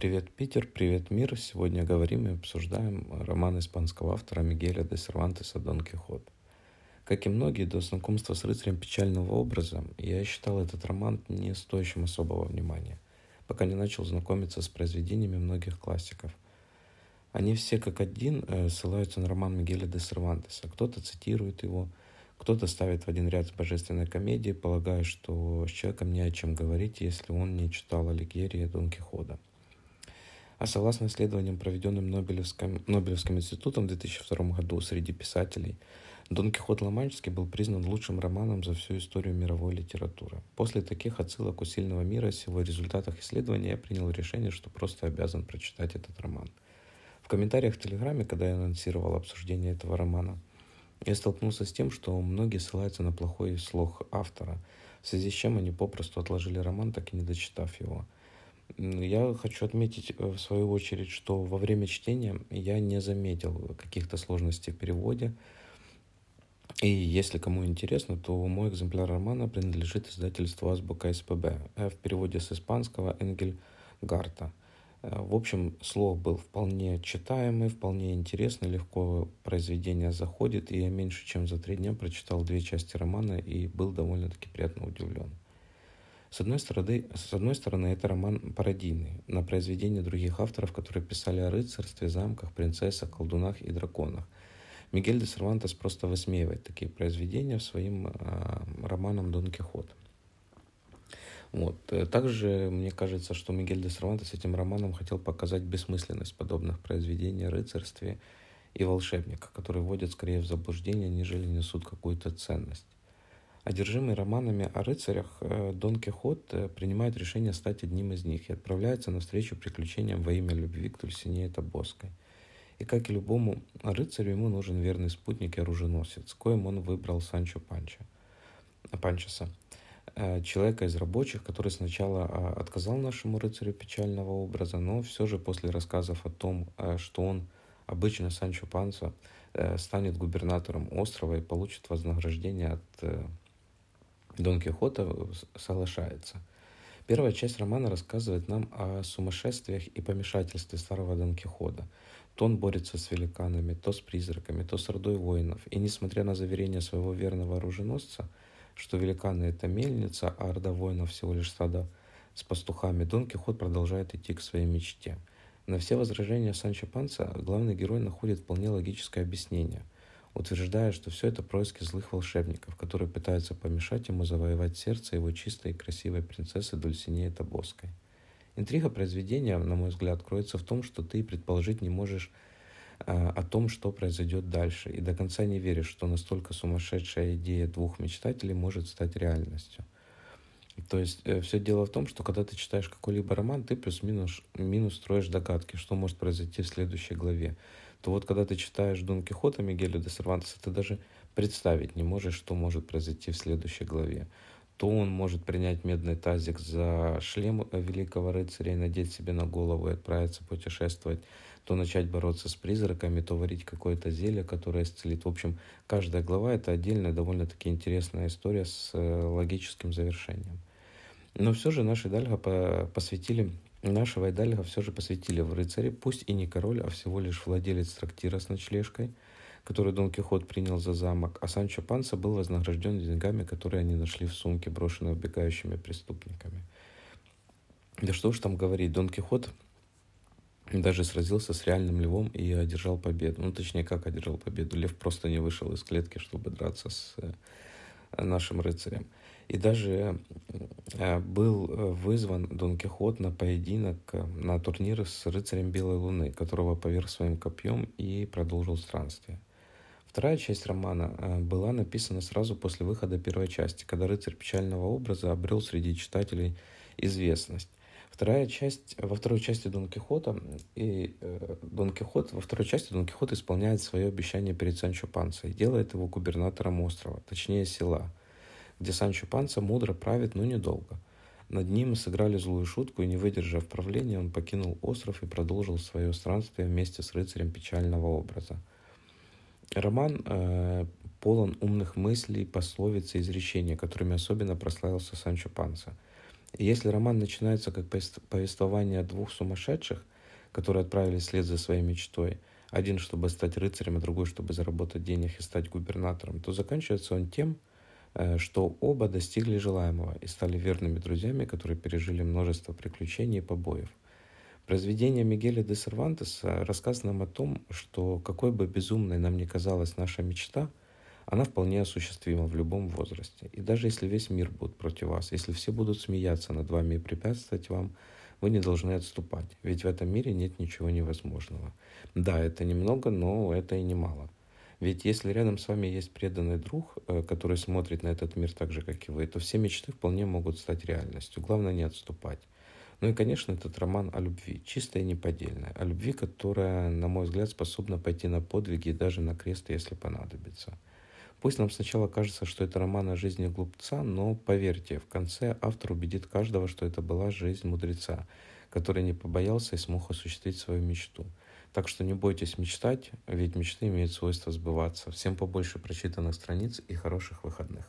Привет, Питер, привет, мир. Сегодня говорим и обсуждаем роман испанского автора Мигеля де Сервантеса «Дон Кихот». Как и многие, до знакомства с рыцарем печального образа, я считал этот роман не стоящим особого внимания, пока не начал знакомиться с произведениями многих классиков. Они все как один э, ссылаются на роман Мигеля де Сервантеса. Кто-то цитирует его, кто-то ставит в один ряд с божественной комедией, полагая, что с человеком не о чем говорить, если он не читал Алигьери и Дон Кихота – а согласно исследованиям, проведенным Нобелевским, Нобелевским институтом в 2002 году среди писателей, Дон Кихот Ломанческий был признан лучшим романом за всю историю мировой литературы. После таких отсылок у сильного мира с его результатах исследования я принял решение, что просто обязан прочитать этот роман. В комментариях в Телеграме, когда я анонсировал обсуждение этого романа, я столкнулся с тем, что многие ссылаются на плохой слог автора, в связи с чем они попросту отложили роман, так и не дочитав его – я хочу отметить э, в свою очередь, что во время чтения я не заметил каких-то сложностей в переводе. И если кому интересно, то мой экземпляр романа принадлежит издательству Азбука СПБ э, в переводе с испанского Энгель Гарта. Э, в общем, слог был вполне читаемый, вполне интересный, легко произведение заходит, и я меньше чем за три дня прочитал две части романа и был довольно-таки приятно удивлен. С одной, стороны, с одной стороны, это роман пародийный на произведения других авторов, которые писали о рыцарстве, замках, принцессах, колдунах и драконах. Мигель де Сервантес просто высмеивает такие произведения своим э, романом «Дон Кихот». Вот. Также мне кажется, что Мигель де Сервантес этим романом хотел показать бессмысленность подобных произведений о рыцарстве и волшебниках, которые вводят скорее в заблуждение, нежели несут какую-то ценность. Одержимый романами о рыцарях, э, Дон Кихот э, принимает решение стать одним из них и отправляется навстречу приключениям во имя любви к Тульсинее Тобоской. И как и любому рыцарю, ему нужен верный спутник и оруженосец, коим он выбрал Санчо Панча, Панчеса, э, человека из рабочих, который сначала а, отказал нашему рыцарю печального образа, но все же после рассказов о том, что он обычно Санчо Панса станет губернатором острова и получит вознаграждение от Дон Кихота соглашается. Первая часть романа рассказывает нам о сумасшествиях и помешательстве старого Дон Кихота. То он борется с великанами, то с призраками, то с ордой воинов. И несмотря на заверение своего верного оруженосца, что великаны — это мельница, а орда воинов всего лишь стадо с пастухами, Дон Кихот продолжает идти к своей мечте. На все возражения Санчо Панца главный герой находит вполне логическое объяснение — утверждая, что все это происки злых волшебников, которые пытаются помешать ему завоевать сердце его чистой и красивой принцессы Дульсинеи Тобоской. Интрига произведения, на мой взгляд, кроется в том, что ты предположить не можешь э, о том, что произойдет дальше, и до конца не веришь, что настолько сумасшедшая идея двух мечтателей может стать реальностью. То есть э, все дело в том, что когда ты читаешь какой-либо роман, ты плюс-минус минус строишь догадки, что может произойти в следующей главе то вот когда ты читаешь Дон Кихота Мигеля де Сервантеса, ты даже представить не можешь, что может произойти в следующей главе. То он может принять медный тазик за шлем великого рыцаря и надеть себе на голову и отправиться путешествовать, то начать бороться с призраками, то варить какое-то зелье, которое исцелит. В общем, каждая глава — это отдельная, довольно-таки интересная история с э, логическим завершением. Но все же наши Дальга посвятили Нашего Айдальга все же посвятили в рыцаре, пусть и не король, а всего лишь владелец трактира с ночлежкой, который Дон Кихот принял за замок, а Санчо Панса был вознагражден деньгами, которые они нашли в сумке, брошенной убегающими преступниками. Да что уж там говорить, Дон Кихот даже сразился с реальным львом и одержал победу. Ну, точнее, как одержал победу. Лев просто не вышел из клетки, чтобы драться с э, нашим рыцарем. И даже э, был э, вызван Дон Кихот на поединок, э, на турнир с рыцарем Белой Луны, которого поверг своим копьем и продолжил странствие. Вторая часть романа была написана сразу после выхода первой части, когда рыцарь печального образа обрел среди читателей известность. Вторая часть, во второй части Дон Кихота и э, Дон Кихот, во второй части Дон Кихот исполняет свое обещание перед Санчо Панса и делает его губернатором острова, точнее села – где Санчо Панца мудро правит, но недолго. Над ним сыграли злую шутку, и не выдержав правления, он покинул остров и продолжил свое странствие вместе с рыцарем печального образа. Роман э, полон умных мыслей, пословиц и изречений, которыми особенно прославился Санчо Панса. Если роман начинается как повествование двух сумасшедших, которые отправились вслед за своей мечтой, один, чтобы стать рыцарем, а другой, чтобы заработать денег и стать губернатором, то заканчивается он тем, что оба достигли желаемого и стали верными друзьями, которые пережили множество приключений и побоев. Произведение Мигеля де Сервантеса рассказ нам о том, что какой бы безумной нам ни казалась наша мечта, она вполне осуществима в любом возрасте. И даже если весь мир будет против вас, если все будут смеяться над вами и препятствовать вам, вы не должны отступать, ведь в этом мире нет ничего невозможного. Да, это немного, но это и немало. Ведь если рядом с вами есть преданный друг, э, который смотрит на этот мир так же, как и вы, то все мечты вполне могут стать реальностью. Главное не отступать. Ну и, конечно, этот роман о любви, чистая и неподдельная. О любви, которая, на мой взгляд, способна пойти на подвиги и даже на крест, если понадобится. Пусть нам сначала кажется, что это роман о жизни глупца, но поверьте, в конце автор убедит каждого, что это была жизнь мудреца, который не побоялся и смог осуществить свою мечту. Так что не бойтесь мечтать, ведь мечты имеют свойство сбываться. Всем побольше прочитанных страниц и хороших выходных.